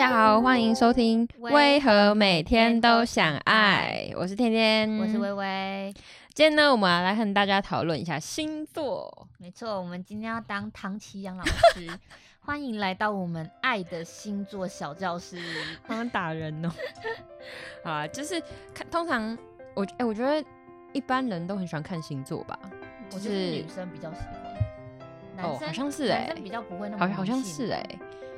家好，欢迎收听《为为何每天都想爱》，我是天天，我是微微。今天呢，我们来和大家讨论一下星座。没错，我们今天要当唐奇阳老师，欢迎来到我们爱的星座小教室。好像打人哦。好啊，就是看，通常我哎、我觉得一般人都很喜欢看星座吧。我觉得女生比较喜欢，男哦生好像是哎男生比较不会那么好好像是哎、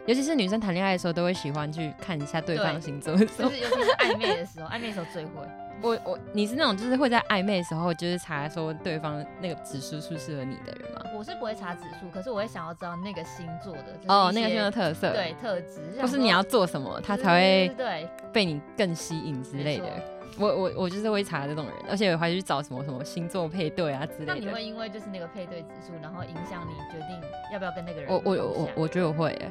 尤其是女生谈恋爱的时候，都会喜欢去看一下对方的星座的时候。就是尤其是暧昧的时候，暧昧的时候最会。我我你是那种就是会在暧昧的时候，就是查说对方那个指数是不是适合你的人吗？我是不会查指数，可是我会想要知道那个星座的就是哦，那个星座特色，，对特质，或是你要做什么，他才会对对被你更吸引之类的。我我我就是会查这种人，而且我还去找什么什么星座配对啊之类的那你。会因为就是那个配对指数，然后影响你决定要不要跟那个人我我我我觉得我会耶，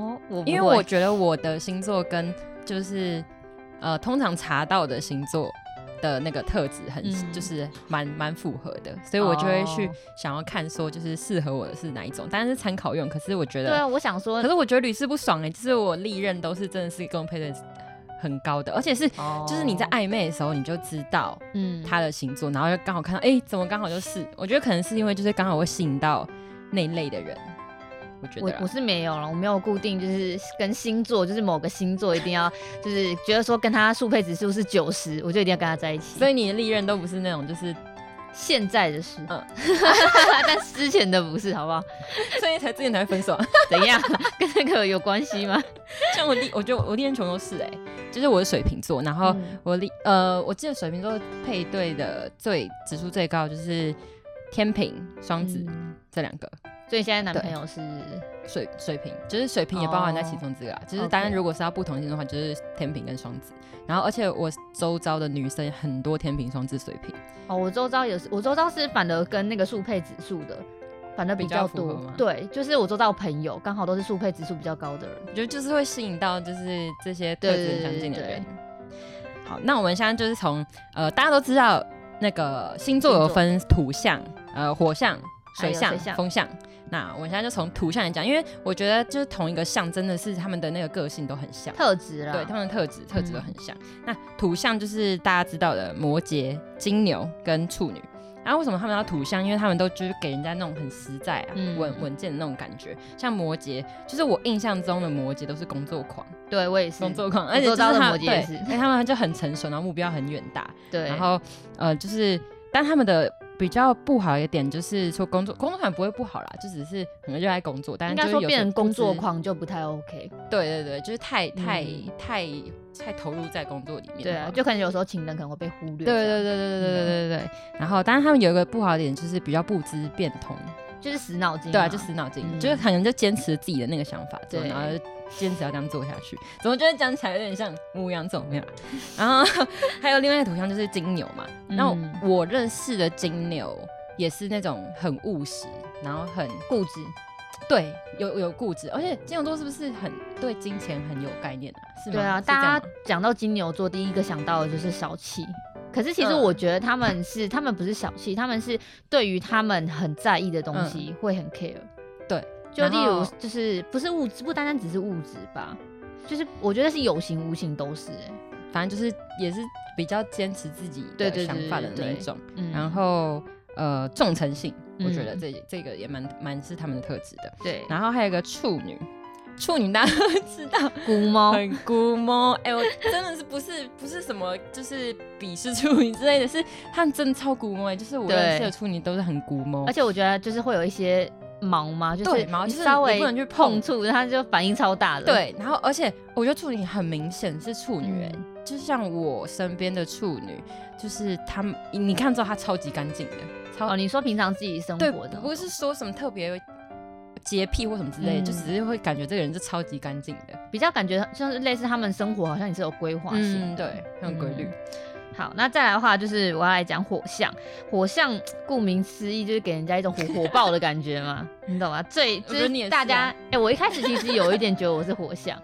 哦，我因为我觉得我的星座跟就是呃通常查到的星座的那个特质很、嗯就是蛮蛮符合的，所以我就会去哦想要看说就是适合我的是哪一种，当然是参考用。可是我觉得，对啊，我想说可，是我觉得屡试不爽哎，就是我历任都是真的是跟我配对很高的，而且是就是你在哦暧昧的时候你就知道嗯他的星座，然后就刚好看到，哎、怎么刚好就是？我觉得可能是因为就是刚好会吸引到那一类的人，我觉得我我是没有了，我没有固定就是跟星座，就是某个星座一定要就是觉得说跟他速配指数是九十，我就一定要跟他在一起。所以你的历任都不是那种就是，现在的是，嗯但之前的不是，好不好？所以才之前才会分手。怎样？跟那个有关系吗？像我历，我觉得我历任全都是哎、就是我是水瓶座，然后嗯我历呃，我记得水瓶座配对的最指数最高就是天平、双子、嗯这两个。所以现在男朋友是水水瓶，就是水瓶也包含在其中之个啦。就是当然，如果是要不同性的话，就是天平跟双子。然后，而且我周遭的女生很多天平、双子、水瓶。哦，我周遭也是，我周遭是反而跟那个速配指数的。反而比较多对，就是我周遭朋友刚好都是速配指数比较高的人，我觉得就是会吸引到就是这些特质相近的人。好，那我们现在就是从呃，大家都知道那个星座有分土象、呃火象、水象风象。那我们现在就从土象来讲，因为我觉得就是同一个象真的是他们的那个个性都很像。特质了，对他们的特质特质都嗯很像。那土象就是大家知道的摩羯、金牛跟处女。然后为什么他们要土象？因为他们都就是给人家那种很实在啊、嗯稳稳健的那种感觉。像摩羯，就是我印象中的摩羯都是工作狂，对我也是工作狂，而且就是他对摩羯也是而且他们就很成熟，然后目标很远大。对，然后呃，就是但他们的比较不好一点就是说工作工作团不会不好啦，就只是很热爱工作，但是应该说变成工作狂就不太 OK。对对对，就是太太、嗯太太投入在工作里面。对啊，就可能有时候情人可能会被忽略。对对对对对对对对对。然后，当然他们有一个不好的点，就是比较不知变通。就是死脑筋嘛。对啊，就死脑筋，嗯就是可能就坚持自己的那个想法做，对然后就坚持要这样做下去。怎么觉得讲起来有点像牧羊座没有啦？然后还有另外一个图像就是金牛嘛。然后嗯我认识的金牛也是那种很务实，然后很固执。对有有固执，而且金牛座是不是很对金钱很有概念啊？是吗？对啊，大家讲到金牛座，第一个想到的就是小气。可是其实嗯我觉得他们是，他们不是小气，他们是对于他们很在意的东西会很 care。嗯对，就例如就是不是物质，不单单只是物质吧，就是我觉得是有形无形都是、欸。反正就是也是比较坚持自己的想法的那一种。嗯，然后呃，重诚信，我觉得嗯这这个也蛮蛮是他们的特质的。对，然后还有一个处女，处女大家都知道。估猫，很估摸，哎、我真的是不是不是什么就是鄙视处女之类的，是他们真的超估摸，哎，就是我认识的处女都是很估摸，而且我觉得就是会有一些毛吗，就是稍微不能去碰碰触，它就反应超大的。对，然后而且我觉得处女很明显是处女、哎、嗯。就像我身边的处女，就是他们，你看之后她超级干净的，超哦，你说平常自己生，活的，不是说什么特别洁癖或什么之类就只是会感觉这个人是超级干净的，比较感觉像是类似他们生活好像也是有规划性对，很有规律。好，那再来的话就是我要来讲火象，火象顾名思义就是给人家一种火 火爆的感觉嘛，你懂吗？最就是大家啊，哎、我一开始其实有一点觉得我是火象。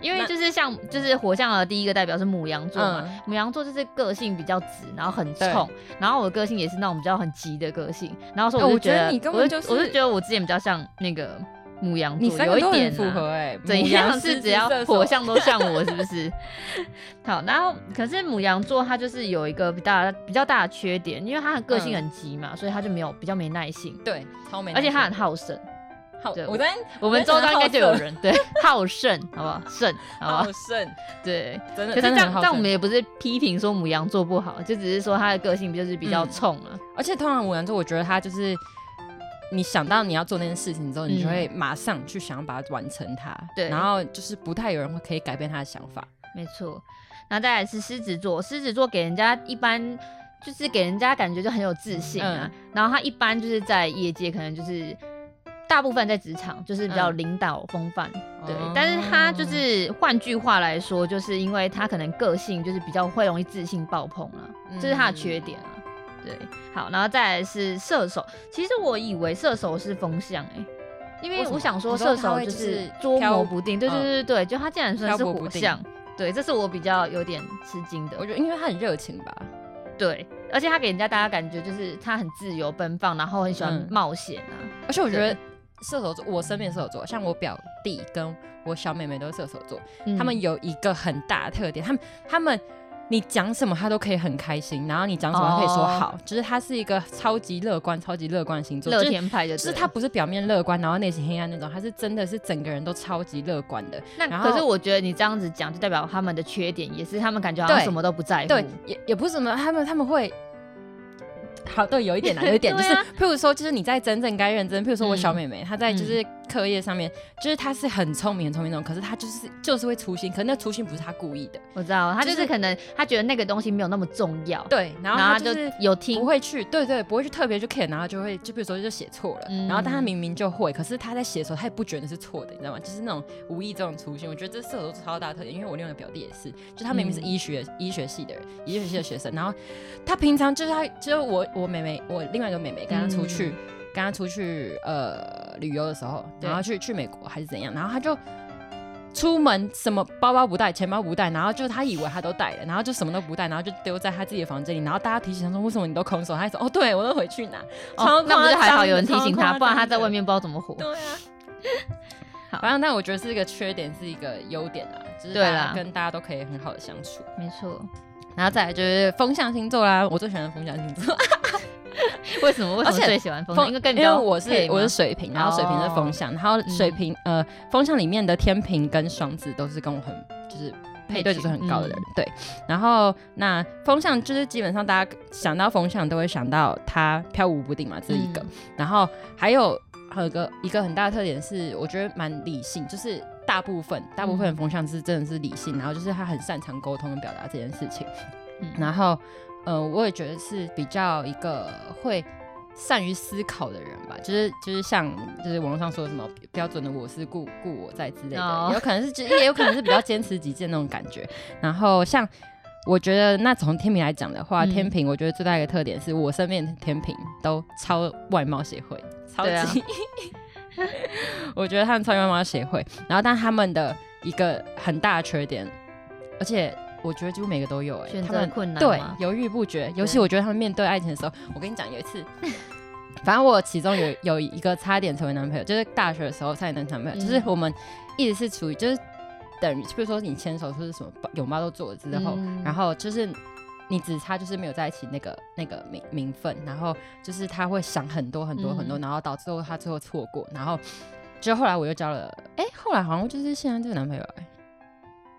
因为就是像就是火象的第一个代表是母羊座嘛，嗯母羊座就是个性比较直，然后很冲，然后我的个性也是那种比较很急的个性，然后所以哎我觉得我就觉得，你根本就是我就我就觉得我之前比较像那个母羊座，有一点符啊合哎，怎母羊样是只要火象都 像我，是不是？好，然后可是母羊座它就是有一个比大比较大的缺点，因为它的个性嗯很急嘛，所以它就没有比较没耐性，对，超没耐而且心，它很好胜。好，对我在我们周遭应该就有人对 好胜，好不好？胜，好不好好？胜，对。真的。可是这样，但我们也不是批评说母羊座不好，就只是说他的个性就是比较嗯冲啊。而且通常母羊座，我觉得他就是你想到你要做那件事情之后，你就会马上去想要把它完成它。嗯对然后就是不太有人会可以改变他的想法。没错，然后再来是狮子座，狮子座给人家一般就是给人家感觉就很有自信啊，嗯然后他一般就是在业界可能就是大部分在职场就是比较嗯领导风范，对，哦但是他就是换句话来说，就是因为他可能个性就是比较会容易自信爆棚啊，这是他的缺点啊。对，好，然后再来是射手。其实我以为射手是风象哎、因为我想说射手就是是捉摸不定，对对嗯对对对，就他竟然算是火象，对，这是我比较有点吃惊的我。觉得因为他很热情吧，对，而且他给人家大家感觉就是他很自由奔放，然后很喜欢嗯冒险啊。而且我觉得射手座，我身边射手座，像我表弟跟我小妹妹都是射手座，嗯他们有一个很大的特点，他们他们。你讲什么他都可以很开心，然后你讲什么他可以说哦好，就是他是一个超级乐观、超级乐观的星座，乐天派的，就是他不是表面乐观，然后内心黑暗那种，他是真的是整个人都超级乐观的。那然后可是我觉得你这样子讲，就代表他们的缺点也是他们感觉好像什么都不在乎。对，也也不是什么，他们他们会。好，对，有一点啦，有一点，就是譬如说，就是你在真正该认真，譬如说我小嗯妹妹，她在就是课业上面，就是她是很聪明、很聪明那种，可是她就是就是会粗心，可是那粗心不是她故意的，我知道，她就就是是可能她觉得那个东西没有那么重要，对，然后她就是有听不会去，对对，不会去特别去 care，然后就会就比如说就写错了，嗯。然后但她明明就会，可是她在写的时候她也不觉得是错的，你知道吗？就是那种无意这种粗心，我觉得这射手座超大特点，因为我另外一个表弟也是，就他明明是嗯。医学、医学系的人，医学系的学生，然后他平常就是他就是我我妹妹我另外一个妹妹跟她出去。嗯跟她出去呃旅游的时候，然后去去美国还是怎样，然后她就出门什么包包不带，钱包不带，然后就她以为她都带了，然后就什么都不带，然后就丢在她自己的房间里，然后大家提醒她说为什么你都空手，她还说哦对我都回去拿，超哦，那不是还好有人提醒他，超夸张的不然她在外面不知道怎么活。对啊。好反正但我觉得是一个缺点，是一个优点啊，就是对啦跟大家都可以很好的相处。没错，然后再来就是风象星座啦，我最喜欢的风象星座。为什么？为什么最喜欢风？风因为跟因为我是我是水瓶，然后水瓶是风象，然后水瓶、呃风象里面的天平跟双子都是跟我很就是配对就是很高的人，对。然后那风象就是基本上大家想到风象都会想到它飘忽不定嘛，这一个。嗯然后还有还有一个一个很大的特点是，我觉得蛮理性，就是大部分大部分的风向是真的是理性，然后就是他很擅长沟通跟表达这件事情。嗯然后，呃，我也觉得是比较一个会善于思考的人吧，就是就是像就是网络上说的什么标准的我是故故我在之类的，哦有可能是就也有可能是比较坚持己见那种感觉。然后像我觉得那从天平来讲的话，嗯天平我觉得最大一个特点是我身边的天平都超外貌协会，超级。我觉得他们超外貌协会，然后但他们的一个很大的缺点，而且我觉得几乎每个都有、哎，选他们择困难对，犹豫不决。尤其我觉得他们面对爱情的时候，我跟你讲，有一次，反正我其中有有一个差点成为男朋友，就是大学的时候差点当男朋友，嗯就是我们一直是处于就是等于，比如说你牵手或者什么拥抱都做了之后，嗯然后就是。你只差就是没有在一起那个那个名名分，然后就是他会想很多很多很多，嗯。然后导致他最后错过，然后就后来我又交了，哎、后来好像就是现在这个男朋友、哎，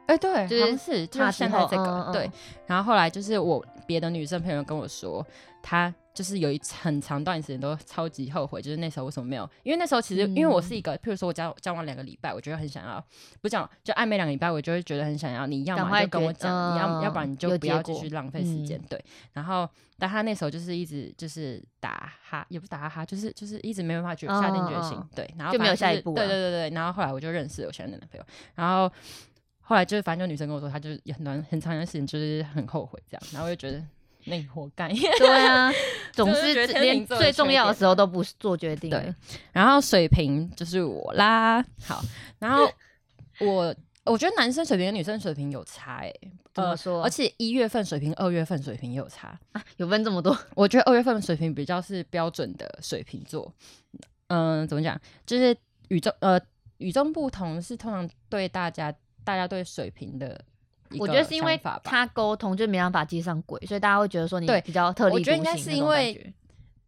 哎、对，就是好像是就是现在这个，对，然后后来就是我别的女生朋友跟我说，她就是有一很长段时间都超级后悔，就是那时候为什么没有？因为那时候其实、嗯因为我是一个，譬如说我交交往两个礼拜，我觉得很想要，不讲就暧昧两个礼拜，我就会觉得很想要，你要么就跟我讲，你要嗯要不然你就不要继续浪费时间，嗯对。然后但他那时候就是一直就是打哈，也不是打哈哈，就是就是一直没办法决下定决心，对。然后就没有下一步啊对对对对。然后后来我就认识我现在的男朋友，然后。后来就是，反正就女生跟我说，她就很短很长一段时间就是很后悔这样，然后我就觉得那你活该。对啊，总就是连最重要的时候都不是做决定。对然后水瓶就是我啦，好，然后我我觉得男生水瓶跟女生水瓶有差哎、怎么说而且一月份水平、二月份水平也有差。啊，有分这么多，我觉得二月份的水平比较是标准的水瓶座，嗯，怎么讲？就是与众呃与众不同是通常对大家大家对水瓶的我觉得是因为他沟通就没办法接上轨，所以大家会觉得说你对比较特立独行我觉得应该是因为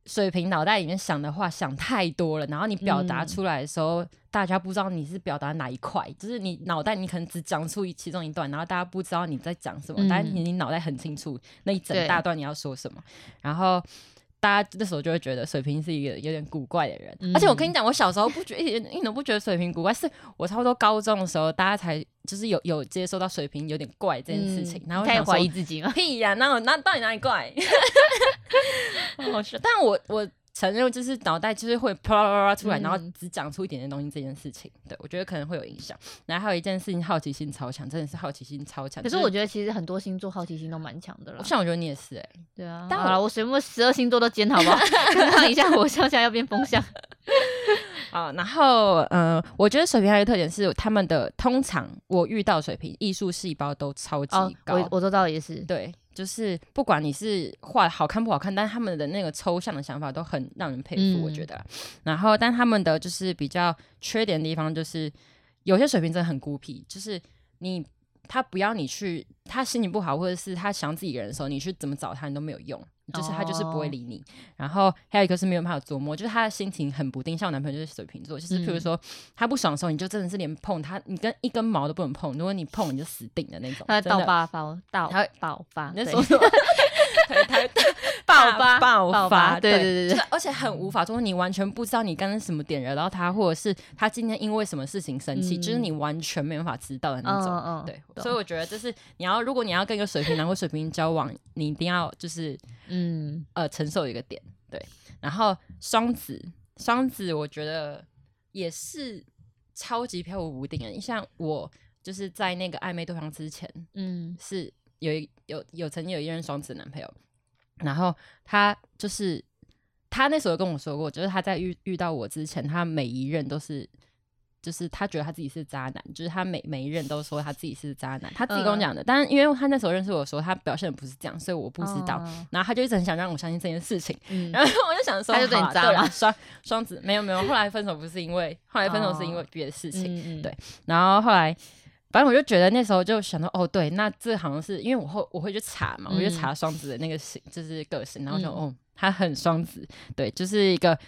水瓶脑袋里面想的话想太多了，然后你表达嗯。出来的时候，大家不知道你是表达哪一块，就是你脑袋你可能只讲出一其中一段，然后大家不知道你在讲什么，嗯但是你脑袋很清楚那一整大段你要说什么，然后。大家那时候就会觉得水瓶是一个有点古怪的人，嗯而且我跟你讲，我小时候不觉一点一点都不觉得水瓶古怪，是我差不多高中的时候，大家才就是有有接收到水瓶有点怪这件事情，嗯然后开始怀疑自己嘛。屁呀、啊，那那到底哪里怪？好笑，但我我承认，就是脑袋就是会啪啦啪啦出来，然后嗯只讲出一点点东西这件事情，对我觉得可能会有影响。然后还有一件事情，好奇心超强，真的是好奇心超强。可是我觉得其实很多星座好奇心都蛮强的啦。像我觉得你也是哎、对啊，但好了，我全部十二星座都兼好不好？看看一下我向下要变风向。啊、然后呃，我觉得水瓶还有一个特点是，他们的通常我遇到水瓶艺术细胞都超级哦，高。我我做到也是。对，就是不管你是画好看不好看，但他们的那个抽象的想法都很让人佩服，我嗯觉得。然后，但他们的就是比较缺点的地方，就是有些水平真的很孤僻，就是你他不要你去，他心情不好或者是他想自己一个人的时候，你去怎么找他你都没有用。就是他就是不会哦理你，然后还有一个是没有办法琢磨，就是他的心情很不定。像我男朋友就是水瓶座，就是譬如嗯说他不爽的时候，你就真的是连碰他，你跟一根毛都不能碰，如果你碰你就死定的那种。他会爆发，到他会爆发，对你在说什么？他，他会爆发爆爆发对对对对就是而且很无法，就是你完全不知道你刚刚什么点惹到他，或者是他今天因为什么事情生气，嗯就是你完全没办法知道的那种。对，所以我觉得就是你要，如果你要跟一个水瓶男或水瓶交往，你一定要就是嗯呃承受一个点。对，然后双子，双子我觉得也是超级飘忽不定的。像我就是在那个暧昧对象之前，嗯是有一有有曾经有一任双子男朋友，然后他就是他那时候跟我说过，就是他在遇遇到我之前，他每一任都是。就是他觉得他自己是渣男，就是他每每一任都说他自己是渣男，他自己跟我讲的。但是因为他那时候认识我的时候，他表现不是这样，所以我不知道。哦然后他就一直很想让我相信这件事情，嗯然后我就想说，他就对你好啊对啦渣了双双子没有没有，后来分手不是因为，后来分手是因为哦别的事情。对然后后来，反正我就觉得那时候就想到，哦，对，那这好像是因为我会我会去查嘛，我就嗯查双子的那个性，就是个性，然后就、嗯哦，他很双子，对，就是一个呃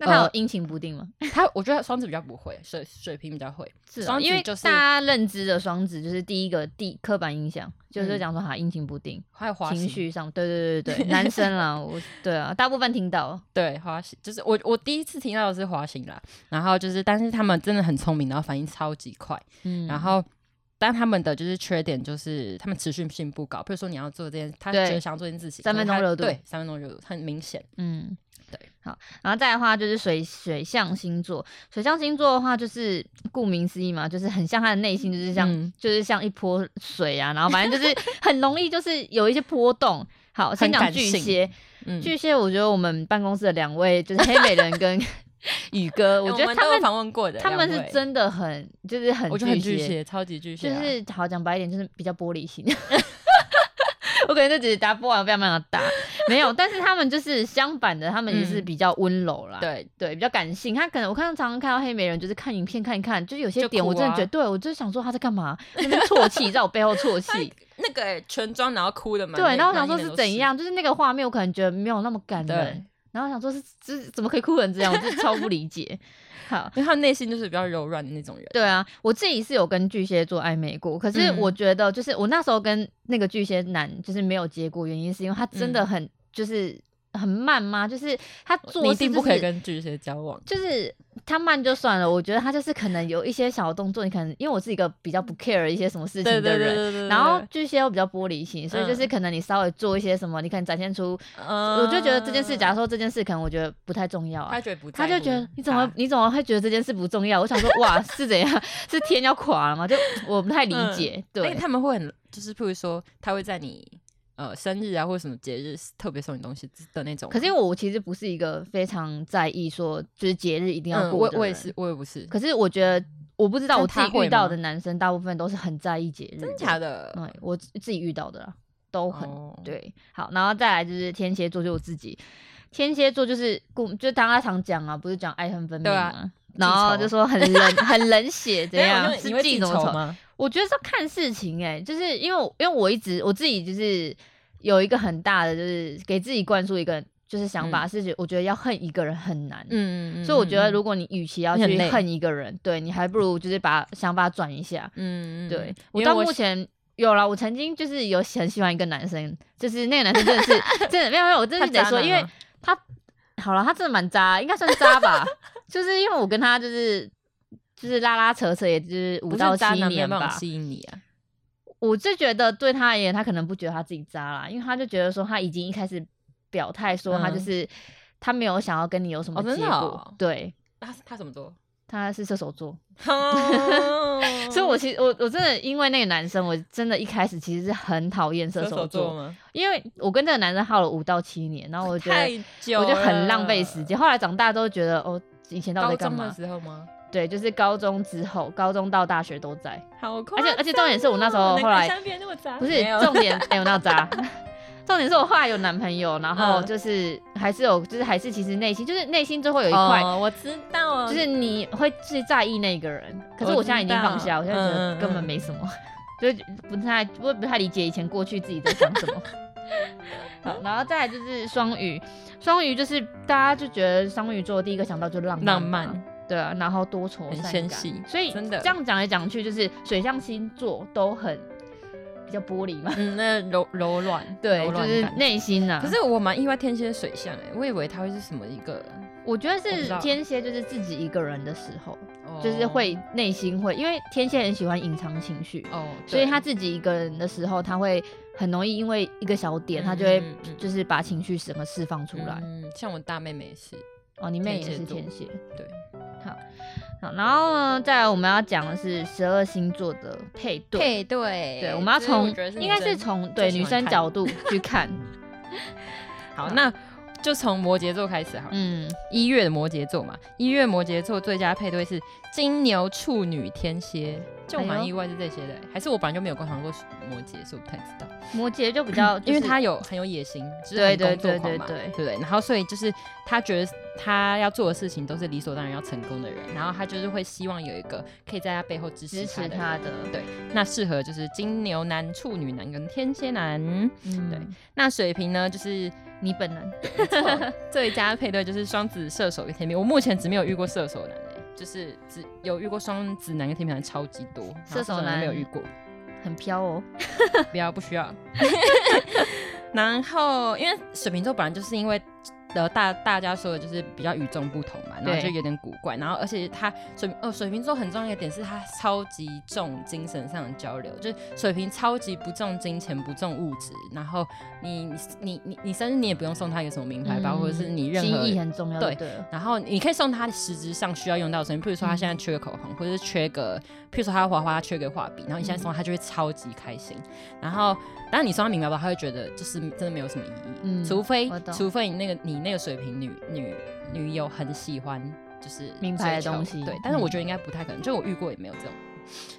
那他有阴晴不定吗？他，我觉得双子比较不会，水水瓶比较会，是哦因为就是大家认知的双子就是第一个第刻板印象，就是嗯讲说他阴晴不定，还有花心，情绪上，对对对对对，男生啦，我对啊，大部分听到，对花心，就是我我第一次听到的是花心啦，然后就是，但是他们真的很聪明，然后反应超级快，嗯，然后。但他们的就是缺点，就是他们持续性不高。比如说你要做这件，他对觉得想做这件事情，三分钟热度对，三分钟热度很明显。嗯，对，好，然后再的话就是水水象星座，水象星座的话就是顾名思义嘛，就是很像他的内心就是像、嗯就是像一泼水啊，然后反正就是 很容易就是有一些波动。好，先讲巨蟹，嗯，巨蟹我觉得我们办公室的两位就是黑美人跟 宇哥，我觉得他们访问过的，他们，是真的很就是很我觉得很巨巨蟹，超级巨蟹就啊，是好讲白一点，就是比较玻璃心。我可能就只是打波完非常非常大，没有，但是他们就是相反的，他们也是嗯。比较温柔啦，对，对，比较感性。他可能我看到常常看到黑美人，就是看影片看一看，就是有些点我真的觉得，对我就是想说他在干嘛，那边啜泣，在我背后啜泣，那个欸全妆然后哭的嘛，对，然后我想说是怎样，就是那个画面我可能觉得没有那么感人，然后想说是这怎么可以哭成这样，我就超不理解。好，因为他内心就是比较柔软的那种人，对啊，我自己是有跟巨蟹座暧昧过，可是嗯我。觉得就是我那时候跟那个巨蟹男就是没有结果，原因是因为他真的嗯。很、就是很慢吗，就是他做你一定不可以跟巨蟹交往，就是他慢就算了，我觉得他就是可能有一些小动作，你可能因为我是一个比较不 care 一些什么事情的人。对对对对，然后巨蟹又比较玻璃心，所以就是嗯可能你稍微做一些什么，你可能展现出，嗯我就觉得这件事，假如说这件事可能我觉得不太重要啊他，觉得不，他就觉得你怎么你怎么会觉得这件事不重要？我想说 哇是怎样？是天要垮了吗？就我不太理解。嗯对哎，他们会很就是，譬如说他会在你呃生日啊或者什么节日特别送你东西的那种，可是因为我其实不是一个非常在意说就是节日一定要嗯，过我我也是，我也不是，可是我觉得我不知道我自己遇到的男生大部分都是很在意节日，真假？的，对，我自自己遇到的啦，都很、哦，对。好，然后再来就是天蝎座，就我自己。天蝎座就是顾，就大家常讲啊，不是讲爱恨分明吗？然后就说很冷 很冷血 怎样？是记仇吗？我觉得是看事情哎，就是因为因为我一直我自己就是有一个很大的就是给自己灌输一个就是想法，是我觉得要恨一个人很难，嗯嗯嗯，所以我觉得如果你与其要去恨一个人，对你还不如就是把想法转一下，嗯嗯，对我到目前有了，我曾经就是有很喜欢一个男生，就是那个男生真的是 真的没有没有，我真的得说，因为他好了，他真的蛮渣，应该算渣吧。就是因为我跟他就是就是拉拉扯扯，也就是五到七年吧。吸引你啊！我就觉得对他而言，他可能不觉得他自己渣啦，因为他就觉得说他已经一开始表态说他就是他没有想要跟你有什么结果。对，他他什么座？他是射手座，所以我其实我我真的因为那个男生，我真的一开始其实是很讨厌射手座，因为我跟这个男生耗了五到七年，然后我觉得我就很浪费时间。后来长大都觉得哦。以前到底干嘛？时候吗？对，就是高中之后，高中到大学都在。好快！而且而且重点是我那时候后来不是重点，没有那么渣。重点是我后来有男朋友，然后就是还是有，就是还是其实内心就是内心最后有一块，我知道，就是你会最在意那个人。可是我现在已经放下，我现在觉得根本没什么，就不太不不太理解以前过去自己在想什么。好，然后再来就是双鱼，双鱼就是大家就觉得双鱼座第一个想到就浪漫，浪漫，对啊，然后多愁善感，所以真的这样讲来讲去，就是水象星座都很比较玻璃嘛，嗯，那柔柔软，对，就是内心啊。可是我蛮意外天蝎水象哎，我以为他会是什么一个，我觉得是天蝎，就是自己一个人的时候，就是会内心会，因为天蝎很喜欢隐藏情绪哦，所以他自己一个人的时候，他会。很容易因为一个小点，他就会就是把情绪什么释放出来。嗯，像我大妹妹也是。哦，你妹也是天蝎。对。好，好，然后呢，再来我们要讲的是十二星座的配对。配对。对，我们要从应该是从对女生角度去看。好，那就从摩羯座开始好。嗯，一月的摩羯座嘛，一月摩羯座最佳配对是金牛、处女、天蝎。就蛮意外是这些的，还是我本来就没有观察过摩羯，所以我不太知道。摩羯就比较，因为他有很有野心，对对对对对对对。然后所以就是他觉得他要做的事情都是理所当然要成功的人，然后他就是会希望有一个可以在他背后支持他的。对，那适合就是金牛男、处女男跟天蝎男。嗯，对。那水瓶呢，就是你本人。最佳配对就是双子、射手跟天平。我目前只没有遇过射手男。就是只有遇过双子男跟天平男超级多，射手男没有遇过，很飘哦，不要不需要。然后因为水瓶座本来就是因为。的大大家说的就是比较与众不同嘛，然后就有点古怪，然后而且他水呃水瓶座很重要一点是他超级重精神上的交流，就是水瓶超级不重金钱不重物质，然后你你你你生日你也不用送他一个什么名牌包，或者是你任何心意很重要对，然后你可以送他实质上需要用到的东西，譬如说他现在缺个口红，或者是缺个譬如说他要画画他缺个画笔，然后你现在送他就会超级开心，然后。但是你说他明白吧，他会觉得就是真的没有什么意义。嗯，除非除非你那个你那个水瓶女女女友很喜欢就是名牌的东西，对。但是我觉得应该不太可能，就我遇过也没有这种。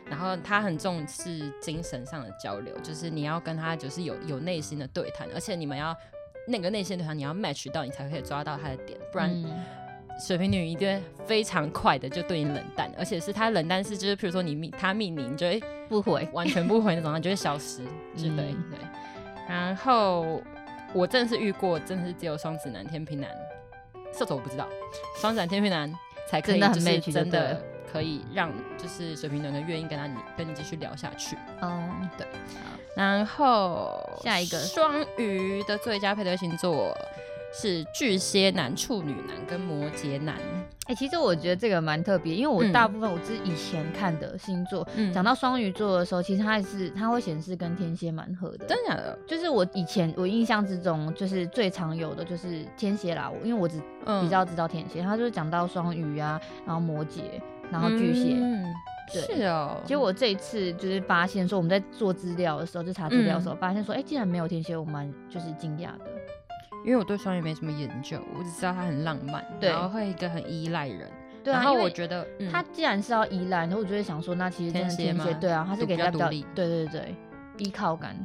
然后他很重视精神上的交流，就是你要跟他就是有有内心的对谈，而且你们要那个内心对谈，你要 match 到，你才可以抓到他的点，不然。水瓶女一定非常快的就对你冷淡，而且是她冷淡是就是，比如说你密她密你，你就会不回，完全不回那种，就会消失，对对。然后我真的是遇过，真的是只有双子男、天平男、射手我不知道，双子男、天平男才可以，就是真的可以让就是水瓶男的愿意跟他你跟你继续聊下去。嗯，对。然后下一个双鱼的最佳配对星座。是巨蟹男、处女男跟摩羯男。哎，其实我觉得这个蛮特别，因为我大部分我是以前看的星座，讲到双鱼座的时候，其实它是它会显示跟天蝎蛮合的。真的？的？就是我以前我印象之中，就是最常有的就是天蝎啦，因为我只比较知道天蝎，他就是讲到双鱼啊，然后摩羯，然后巨蟹。嗯，对。是哦。结果我这一次就是发现说，我们在做资料的时候，就查资料的时候，发现说，哎，竟然没有天蝎，我蛮就是惊讶的。因为我对双鱼没什么研究，我只知道他很浪漫，然后会一个很依赖人。对啊，然后我觉得他既然是要依赖，然后我就会想说，那其实天蝎，对啊，他是比较，对对对，依靠感。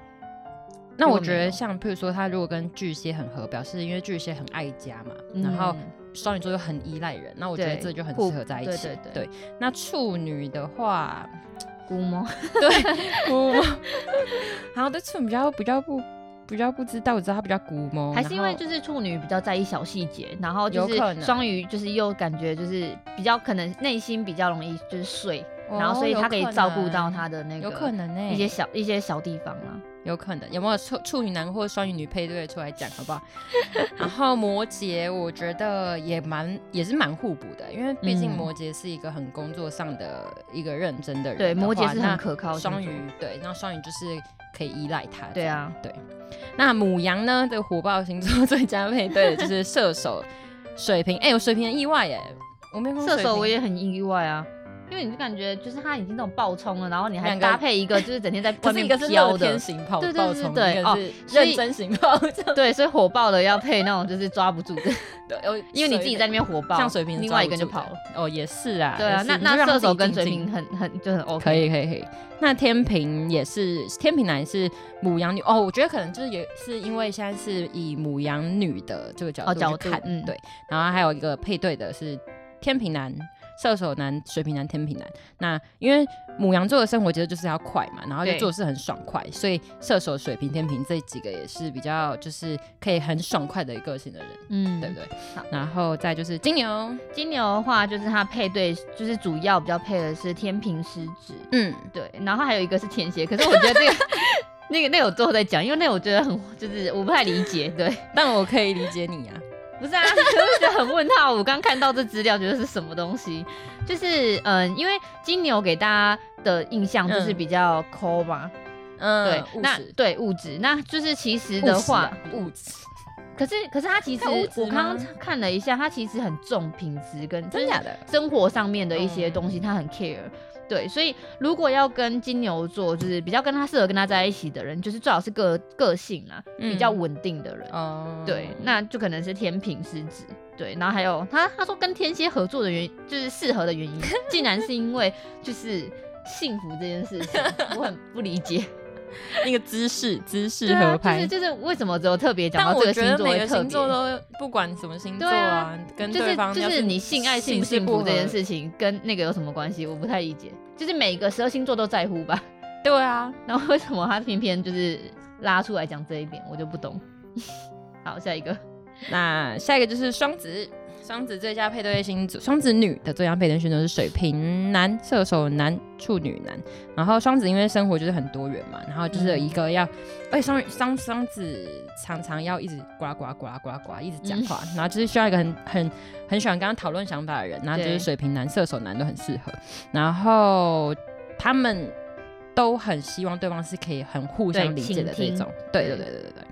那我觉得像譬如说，他如果跟巨蟹很合，表示因为巨蟹很爱家嘛，然后双鱼座又很依赖人，那我觉得这就很适合在一起。对对对。那处女的话，估摸，对 估摸，然后对处女比较比较不。比较不知道，我知道他比较古毛，还是因为就是处女比较在意小细节，然后就是双鱼就是又感觉就是比较可能内心比较容易就是碎，然后所以他可以照顾到他的那个有可能呢一些小一些小地方啊，有可能有没有处处女男或双鱼女配对出来讲好不好？然后摩羯我觉得也蛮也是蛮互补的，因为毕竟摩羯是一个很工作上的一个认真的人，对摩羯是很可靠，双鱼对，然后双鱼就是。可以依赖他，对啊，对。那母羊呢？的火爆星座 最佳配对的就是射手、水瓶。哎，有水瓶的意外耶！我没射手，我也很意外啊。因为你就感觉就是他已经那种爆冲了，然后你还搭配一个就是整天在 外面飘的，对对对对哦，认真型爆冲，对，所以火爆的要配那种就是抓不住的，对，因为你自己在那边火爆，像水瓶，另外一个就跑了，哦，也是啊，对啊，那那射手跟水瓶很很就很 OK，可以可以可以。那天平也是天平男是母羊女哦，我觉得可能就是也是因为现在是以母羊女的这个角度去看，嗯，对，然后还有一个配对的是天平男。射手男、水瓶男、天平男，那因为母羊座的生活节奏就是要快嘛，然后就做事很爽快，所以射手、水瓶、天平这几个也是比较就是可以很爽快的一个性的人，嗯，对不对？好，然后再就是金牛，金牛的话就是他配对就是主要比较配的是天平、狮子，嗯，对，然后还有一个是天蝎，可是我觉得这个 那个那个我最后再讲，因为那个我觉得很就是我不太理解，对，但我可以理解你啊。不是啊，我觉得很问号。我刚看到这资料，觉得是什么东西？就是嗯，因为金牛给大家的印象就是比较抠嘛，嗯，对，那对物质，那就是其实的话，物质。可是可是他其实我刚刚看了一下，他其实很重品质跟真假的生活上面的一些东西，他很 care。对，所以如果要跟金牛座，就是比较跟他适合跟他在一起的人，就是最好是个个性啊，比较稳定的人。哦，对，那就可能是天平狮子。对，然后还有他他说跟天蝎合作的原因，就是适合的原因，竟然是因为就是幸福这件事情，我很不理解。那个姿势，姿势合拍，就是就是为什么只有特别讲到这个星座？每个星座都不管什么星座啊，跟对方就是你性爱幸不幸福这件事情跟那个有什么关系？我不太理解。就是每个十二星座都在乎吧？对啊，然后为什么他偏偏就是拉出来讲这一点，我就不懂。好，下一个，那下一个就是双子。双子最佳配对星座，双子女的最佳配对星座是水瓶男、射手男、处女男。然后双子因为生活就是很多元嘛，然后就是一个要，而且双双双子常常要一直呱呱呱呱呱一直讲话，然后就是需要一个很很很喜欢跟他讨论想法的人，然后就是水瓶男、射手男都很适合。然后他们都很希望对方是可以很互相理解的这种。对对对对对对。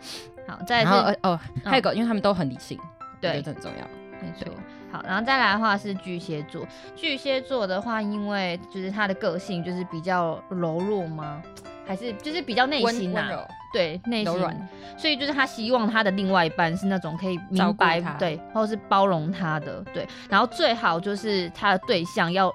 好，再是哦，还有个，因为他们都很理性，对，这很重要。没错，好，然后再来的话是巨蟹座。巨蟹座的话，因为就是他的个性就是比较柔弱吗？还是就是比较内心呐？对，内心，所以就是他希望他的另外一半是那种可以明白，对，或者是包容他的，对。然后最好就是他的对象要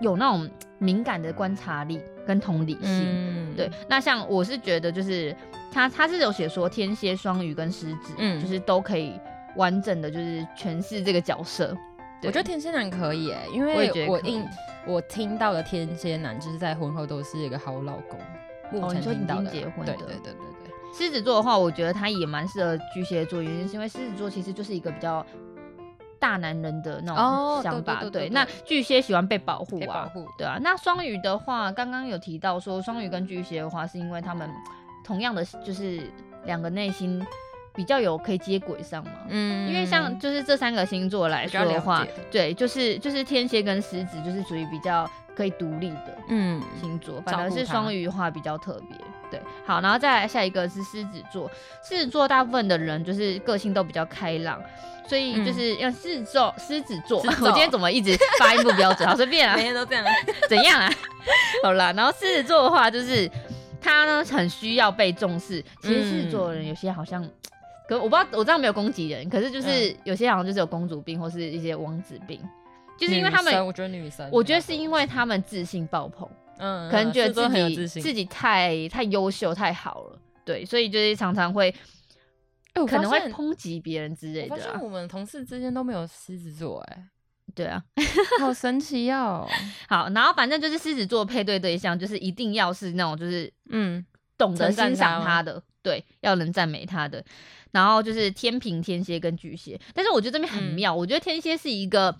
有那种敏感的观察力跟同理心，对。那像我是觉得就是他他是有写说天蝎、双鱼跟狮子，嗯，就是都可以。完整的就是诠释这个角色，我觉得天蝎男可以哎，因为我应我听到的天蝎男就是在婚后都是一个好老公。目前听到的，对对对对对。狮子座的话，我觉得他也蛮适合巨蟹座，原因是因为狮子座其实就是一个比较大男人的那种想法。对，那巨蟹喜欢被保护啊，对啊。那双鱼的话，刚刚有提到说双鱼跟巨蟹的话，是因为他们同样的就是两个内心。比较有可以接轨上嘛，嗯，因为像就是这三个星座来说的话，对，就是就是天蝎跟狮子就是属于比较可以独立的，嗯，星座，反而是双鱼的话比较特别，对，好，然后再来下一个是狮子座，狮子座大部分的人就是个性都比较开朗，所以就是要狮子座，狮子座，我今天怎么一直发音不标准？好随便啊，每天都这样，怎样啊？好啦，然后狮子座的话就是他呢很需要被重视，其实狮子座的人有些好像。可我不知道，我这样没有攻击人，可是就是有些好像就是有公主病或是一些王子病，就是因为他们，我觉得女生，我觉得是因为他们自信爆棚，嗯，可能觉得自己自己太太优秀太好了，对，所以就是常常会可能会抨击别人之类的、啊现。我们同事之间都没有狮子座，哎，对啊，好神奇哦。好，然后反正就是狮子座配对对象，就是一定要是那种就是嗯，懂得欣赏他的，对，要能赞美他的。然后就是天平、天蝎跟巨蟹，但是我觉得这边很嗯妙，我觉得天蝎是一个，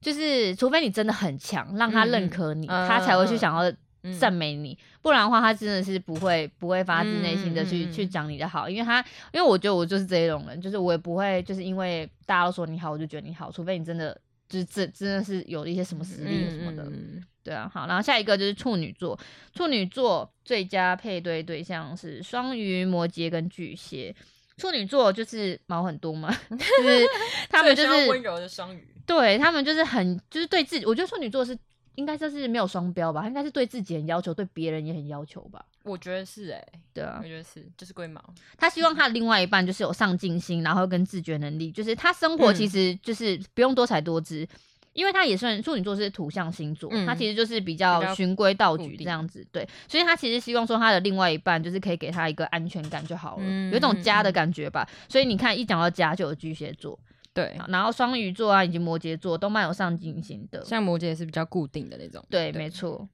就是除非你真的很强，让他认嗯可你，嗯他才会去嗯想要嗯赞美你，不然的话，他真的是不会不会发自内心的去、去讲你的好，因为他因为我觉得我就是这一种人，就是我也不会就是因为大家都说你好，我就觉得你好，除非你真的就是真真的是有一些什么实力什么的，嗯对啊，好，然后下一个就是处女座，处女座最佳配对对象是双鱼、摩羯跟巨蟹。处女座就是毛很多嘛，就是 他们就是温柔的双鱼。对他们就是很就是对自己，我觉得处女座是应该就是没有双标吧，他应该是对自己很要求，对别人也很要求吧。我觉得是哎、对啊我，觉得是，就是龟毛。他希望他的另外一半就是有上进心，然后跟自觉能力，就是他生活嗯其实就是不用多才多姿，因为他也算处女座是土象星座，嗯他其实就是比比较较循规蹈矩这样子，对，所以他其实希望说他的另外一半就是可以给他一个安全感就好了，嗯有一种家的嗯感觉吧。所以你看，一讲到家就有巨蟹座，对，然后双鱼座啊以及摩羯座都蛮有上进心的，像摩羯也是比较固定的那种。对，没错，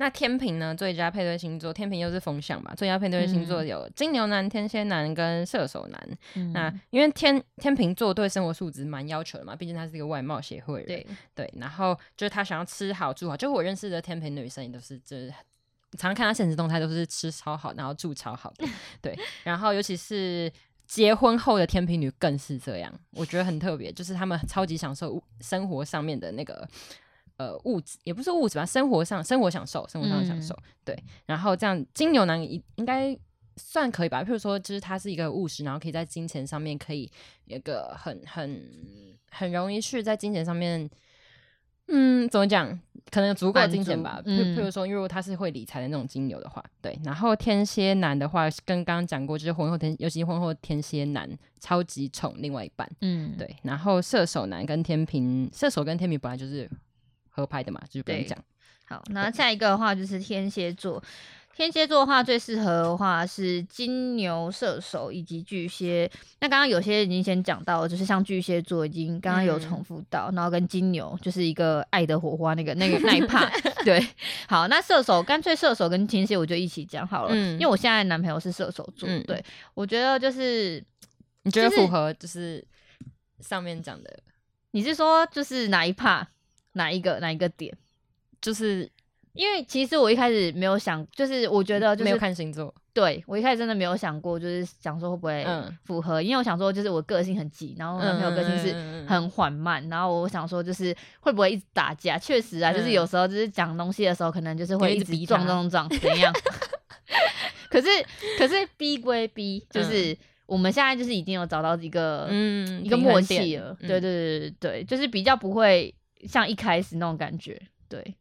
那天平呢？最佳配对星座，天平又是风象嘛？最佳配对星座嗯有金牛男、天蝎男跟射手男。嗯那因为天天平座对生活素质蛮要求的嘛，毕竟他是一个外貌协会人。对，对，然后就是他想要吃好住好，就我认识的天平女生也都是就是。常常看他现实动态都是吃超好，然后住超好的，对。然后尤其是结婚后的天平女更是这样，我觉得很特别，就是他们超级享受生活上面的那个呃物质，也不是物质吧，生活上生活享受，生活上的享受，对。然后这样金牛男应应该算可以吧，譬如说，就是他是一个务实，然后可以在金钱上面可以有一个很很很容易去在金钱上面。嗯，怎么讲？可能有足够金钱吧。譬、嗯譬如说，因为他是会理财的那种金牛的话，对。然后天蝎男的话，跟刚刚讲过，就是婚后天，尤其婚后天蝎男超级宠另外一半，嗯，对。然后射手男跟天平，射手跟天平本来就是合拍的嘛，就是不用对讲。好，那下一个的话就是天蝎座。天蝎座的话，最适合的话是金牛、射手以及巨蟹。那刚刚有些已经先讲到了，就是像巨蟹座已经刚刚有嗯重复到，然后跟金牛就是一个爱的火花那个那个那一 part。对，好，那射手干脆射手跟天蝎我就一起讲好了，嗯因为我现在的男朋友是射手座，嗯对我觉得就是你觉得符合就是上面讲的，你是说就是哪一 part 哪一个哪一个点？就是因为其实我一开始没有想，就是我觉得就没有是看星座，对我一开始真的没有想过，就是想说会不会嗯符合，因为我想说就是我个性很急，然后我男朋友个性是很缓慢，然后我想说就是会不会一直打架？确实啊，就是嗯有时候就是讲东西的时候，可能就是会一直撞撞撞，怎样？可是可是逼归逼，就是我们现在就是已经有找到一个嗯一个默契了，对对对对，就是比较不会像一开始那种感觉，对。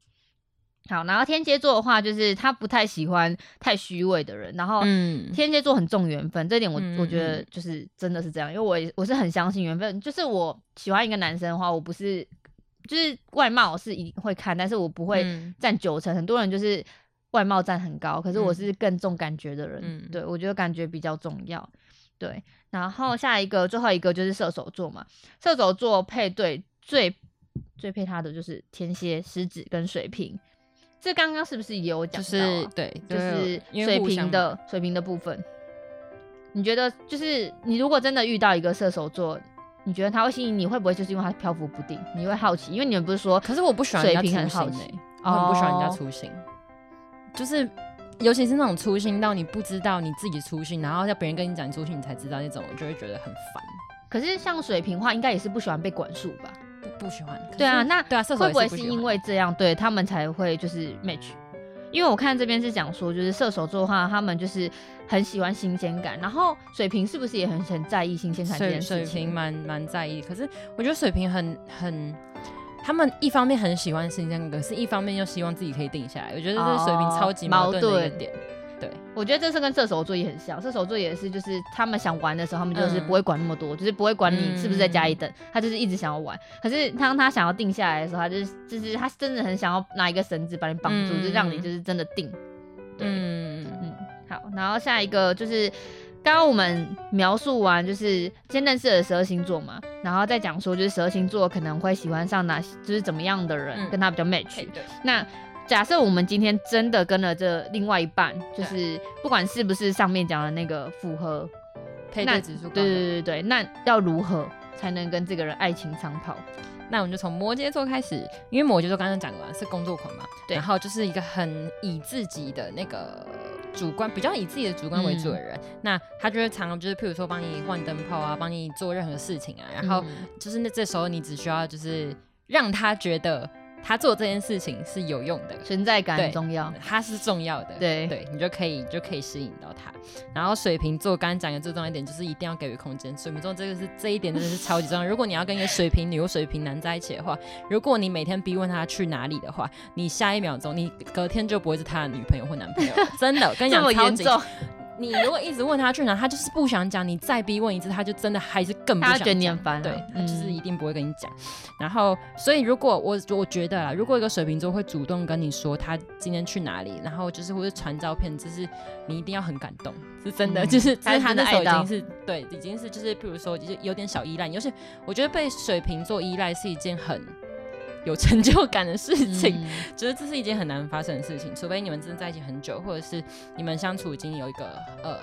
好，然后天蝎座的话，就是他不太喜欢太虚伪的人，然后嗯。天蝎座很重缘分，这点我、嗯我觉得嗯。就是真的是这样，因为我也我是很相信缘分，就是我喜欢一个男生的话，我不是就是外貌是一定会看，但是我不会嗯。占九成，很多人就是外貌占很高，可是我是更重感觉的人，嗯对我觉得感觉比较重要，对。然后下一个最后一个就是射手座嘛，射手座配对最最配他的就是天蝎、狮子跟水瓶。这刚刚是不是也有讲就到、啊？是对，就是水因为互相平的水平的部分。你觉得就是你如果真的遇到一个射手座，你觉得他会吸引你，会不会就是因为他漂浮不定？你会好奇，因为你们不是说可是我不喜欢水瓶很好奇粗心欸，我很不喜欢人家哦粗心，就是尤其是那种粗心到你不知道你自己粗心，然后要别人跟你讲你粗心，你才知道那种，我就会觉得很烦，可是像水瓶的话，应该也是不喜欢被管束吧？不不喜欢。对啊，那对啊，会不会是因为这样，对他们才会就是 match？因为我看这边是讲说，就是射手座的话，他们就是很喜欢新鲜感，然后水瓶是不是也很很在意新鲜感这水件事情？水瓶蛮蛮在意，可是我觉得水瓶很很。他们一方面很喜欢新鲜感，可是一方面又希望自己可以定下来。我觉得这是水瓶哦超级矛矛盾的一个盾点。对，我觉得这是跟射手座也很像，射手座也是，就是他们想玩的时候，他们就是嗯不会管那么多，就是不会管你是不是在家里等，他就是一直想要玩。可是当他想要定下来的时候，他就是就是他真的很想要拿一个绳子把你绑住，嗯就让你就是真的定。对，嗯，嗯，好，然后下一个就是刚刚我们描述完，就是先认识了十二星座嘛，然后再讲说就是十二星座可能会喜欢上哪，就是怎么样的人、嗯跟他比较 match。对，那假设我们今天真的跟了这另外一半，就是不管是不是上面讲的那个符合，配对指数高对的。对对对，那要如何才能跟这个人爱情长跑？那我们就从摩羯座开始，因为摩羯座刚刚讲完是工作狂嘛，对。然后就是一个很以自己的那个主观，比较以自己的主观为主的人，嗯。那他就会常常就是譬如说帮你换灯泡啊，帮你做任何事情啊，然后嗯。就是那这时候你只需要就是让他觉得他做这件事情是有用的，存在感很重要。他是重要的，对对你就可以就可以吸引到他。然后水瓶座刚刚讲的最重要一点就是一定要给予空间，水瓶座这个是这一点真的是超级重要。如果你要跟一个水瓶女或水瓶男在一起的话，如果你每天逼问他去哪里的话，你下一秒钟你隔天就不会是他的女朋友或男朋友，真的，跟你这讲超级。你如果一直问他去哪，他就是不想讲，你再逼问一次，他就真的还是更不想他觉得你讲。很烦啊对，他就是嗯一定不会跟你讲。然后，所以如果我我觉得啦，如果一个水瓶座会主动跟你说他今天去哪里，然后就是或者传照片，就是你一定要很感动，是真的，嗯就是就他是是他那时候已真的爱到。经是对，已经是就是譬如说就是有点小依赖。你，而且我觉得被水瓶座依赖是一件很有成就感的事情。嗯 觉得这是一件很难发生的事情，除非你们真的在一起很久，或者是你们相处已经有一个呃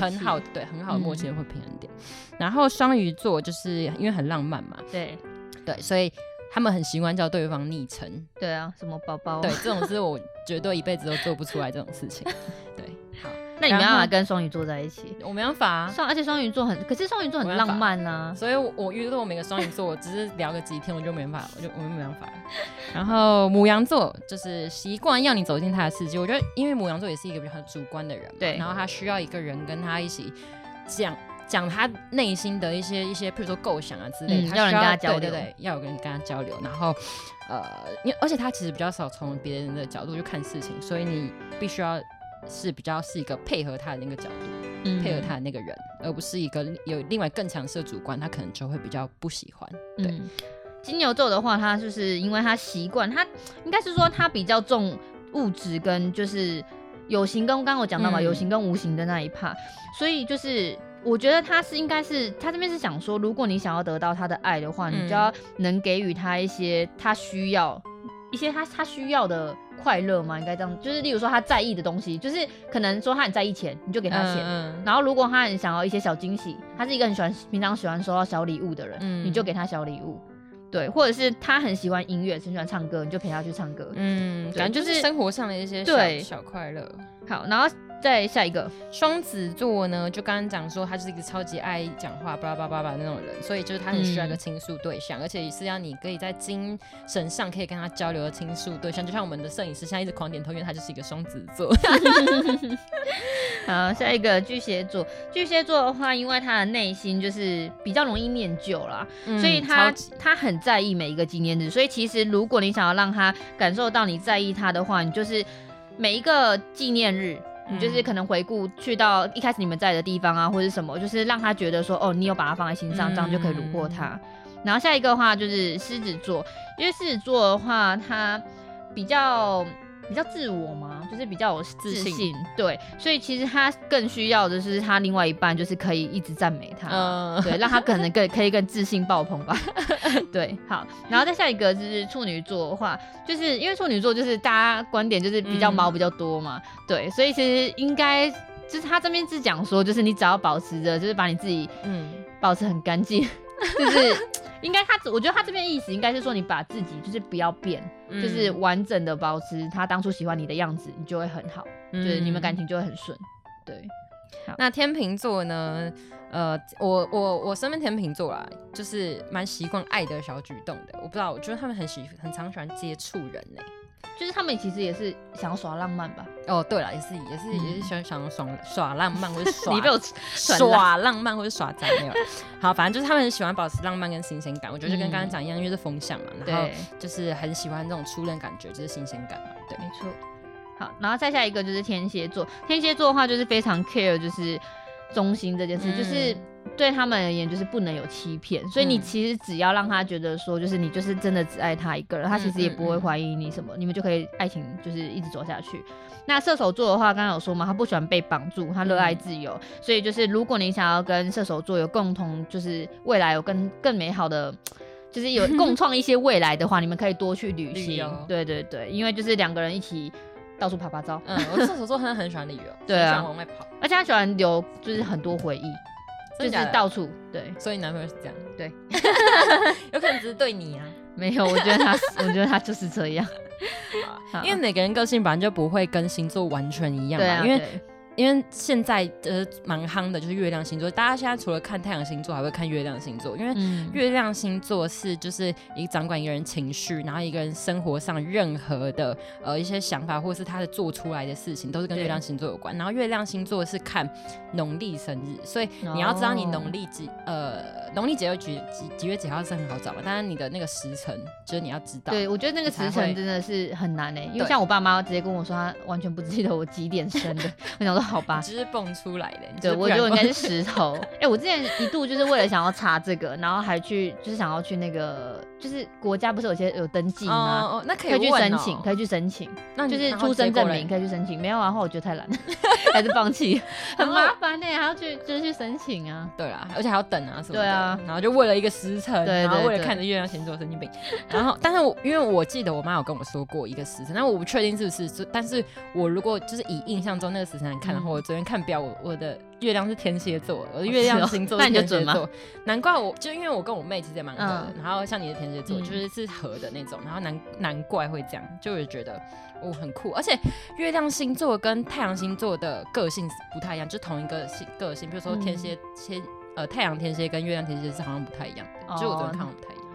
很好对很好的默契嗯会平衡点。然后双鱼座就是因为很浪漫嘛，对对，所以他们很习惯叫对方昵称，对啊，什么宝宝？对，这种是我绝对一辈子都做不出来这种事情。对，好，那你没办法跟双鱼座在一起。我没办法、啊。双而且双鱼座很，可是双鱼座很浪漫啊。所以我，我遇到我每个双鱼座，我只是聊个几天，我就没办法，我就我就没办法了。然后母羊座就是习惯要你走进他的世界，我觉得因为母羊座也是一个比较主观的人嘛，对然后他需要一个人跟他一起讲讲他内心的一些一些，譬如说构想啊之类的，他要人跟他交流对对对，要有人跟他交流。然后呃，因为而且他其实比较少从别人的角度去看事情，所以你必须要是比较是一个配合他的那个角度。嗯配合他的那个人，而不是一个有另外更强势的主观，他可能就会比较不喜欢。对，嗯，金牛座的话，他就是因为他习惯，他应该是说他比较重物质跟就是有形跟刚刚我讲到嘛，嗯有形跟无形的那一 part，所以就是。我觉得他是应该是他这边是想说，如果你想要得到他的爱的话，你嗯就要能给予他一些他需要一些他他需要的快乐吗，应该这样，就是例如说他在意的东西，就是可能说他很在意钱，你就给他钱，嗯然后如果他很想要一些小惊喜，他是一个很喜欢平常喜欢收到小礼物的人，嗯你就给他小礼物。对，或者是他很喜欢音乐，很喜欢唱歌，你就陪他去唱歌。嗯，对感觉就就是是生活上的一些小对小快乐。好，然后再下一个，双子座呢，就刚刚讲说他是一个超级爱讲话、巴拉巴拉巴拉那种人，所以就是他很需要一个嗯倾诉对象，而且也是要你可以在精神上可以跟他交流的倾诉对象。就像我们的摄影师现在一直狂点头，因为他就是一个双子座。好，下一个巨蟹座。巨蟹座的话，因为他的内心就是比较容易念旧啦，所以他他很在意每一个纪念日。所以其实如果你想要让他感受到你在意他的话，你就是每一个纪念日。你就是嗯可能回顾去到一开始你们在的地方啊，或者什么，就是让他觉得说，哦，你有把他放在心上，这样就可以虏获他。然后下一个的话就是狮子座，因为狮子座的话，他比较比较自我嘛，就是比较有自自信信，对，所以其实他更需要的是他另外一半，就是可以一直赞美他，嗯。对，让他可能更可以更自信爆棚吧。对，好，然后再下一个就是处女座的话，就是因为处女座就是大家观点就是比较嗯毛比较多嘛，对，所以其实应该就是他这边是讲说，就是你只要保持着，就是把你自己嗯。保持很干净，就是应该他，我觉得他这边意思应该是说你把自己就是不要变，嗯就是完整的保持他当初喜欢你的样子，你就会很好，就是你们感情。就会很顺。对，那天秤座呢？呃，我我我身边天秤座啊，就是蛮习惯爱的小举动的。我不知道，我觉得他们很喜很常喜欢接触人呢、就是他们其实也是想要耍浪漫吧？哦，对了，也是也是、也是喜欢想耍耍浪漫或者耍嗯 你被我耍浪漫或者耍宅没有？好，反正就是他们很喜欢保持浪漫跟新鲜感。我觉得就跟刚刚讲一样，因为是风向嘛，然后，就是很喜欢这种初恋感觉，就是新鲜感嘛。对，没错。好，然后再下一个就是天蝎座。天蝎座的话就是非常 care 就是中心这件事，嗯就是对他们而言就是不能有欺骗，所以你嗯其实只要让他觉得说，就是你就是真的只爱他一个人，他其实也不会怀疑你什么，你们就可以爱情就是一直走下去。那射手座的话，刚刚有说嘛，他不喜欢被绑住，他热爱嗯自由，所以就是如果你想要跟射手座有共同，就是未来有更更美好的。就是有 共创一些未来的话，你们可以多去旅行。对对对，因为就是两个人一起到处爬爬照，嗯，我射手座很很喜欢旅游，对啊往外跑，而且他喜欢留就是很多回忆，就是到处对。所以男朋友是这样，对，有可能只是对你啊，没有，我觉得他，我觉得他就是这样。因为每个人个性本来就不会跟星座完全一样嘛，对啊，因为对因为现在呃蛮夯的就是月亮星座，大家现在除了看太阳星座，还会看月亮星座，因为嗯，月亮星座是就是一个掌管一个人情绪，然后一个人生活上任何的呃一些想法，或是他的做出来的事情，都是跟月亮星座有关。然后月亮星座是看农历生日，所以你要知道你哦农历几呃农历几月几几几月几号是很好找嘛，但是你的那个时辰就是你要知道。对，我觉得那个时辰真的是很难诶，因为像我爸妈直接跟我说，他完全不记得我几点生的。我想说，好吧，只是蹦出来的，对我觉得我应该是石头。哎、我之前一度就是为了想要查这个，然后还去就是想要去那个，就是国家不是有些有登记吗？哦哦，那可可以去申请，哦可以去申请，那就是出生证明可以去申请。没有啊，然后我觉得太懒，还是放弃，很麻烦呢、还要去就是去申请啊。对啦，而且还要等啊什么的。对啊然后就为了一个时辰，对然后为了看着月亮星座神经病。然后，但是我因为我记得我妈有跟我说过一个时辰，但我不确定是不是，就但是我如果就是以印象中那个时辰来看的话，嗯我昨天看表，我我的月亮是天蝎座，我的月亮星座那是天蝎座，难怪我就因为我跟我妹其实也蛮合的，嗯然后像你的天蝎座嗯就是是合的那种，然后难难怪会这样，就是觉得。哦，很酷，而且月亮星座跟太阳星座的个性不太一样，就同一个性个性，比如说天蝎天、呃太阳天蝎跟月亮天蝎是好像不太一样的，就我昨天看不太一样。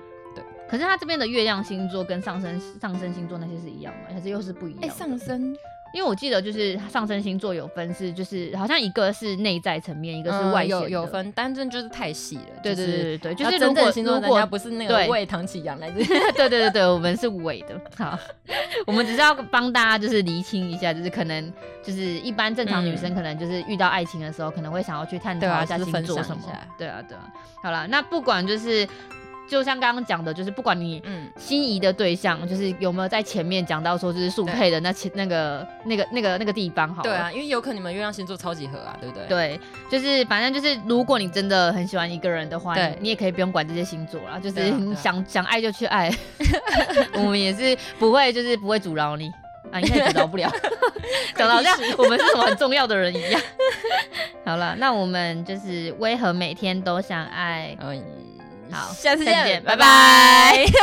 可是他这边的月亮星座跟上升上升星座那些是一样吗？还是又是不一样哎、的？上升因为我记得就是上升星座有分是，就是好像一个是内在层面，一个是外显、嗯有有分，但真就是太细了。对对就是对对对，就是如果星座，如果人家不是那个对为唐启阳来自。对对对对，我们是伪的。好，我们只是要帮大家就是厘清一下，就是可能就是一般正常女生可能就是遇到爱情的时候，可能会想要去探讨一下星座什么。对啊对啊，好了，那不管就是就像刚刚讲的，就是不管你嗯，心仪的对象，就是有没有在前面讲到说就是速配的那前那个那个那个那个地方好了。对啊，因为有可能你们月亮星座超级合啊，对不对？对，就是反正就是，如果你真的很喜欢一个人的话，你你也可以不用管这些星座啦，就是 想想爱就去爱，我们也是不会就是不会阻挠你。啊，应该也阻挠不了，讲的好像我们是什么很重要的人一样。好了，那我们就是为何每天都想爱？嗯，好，下次再见，拜拜。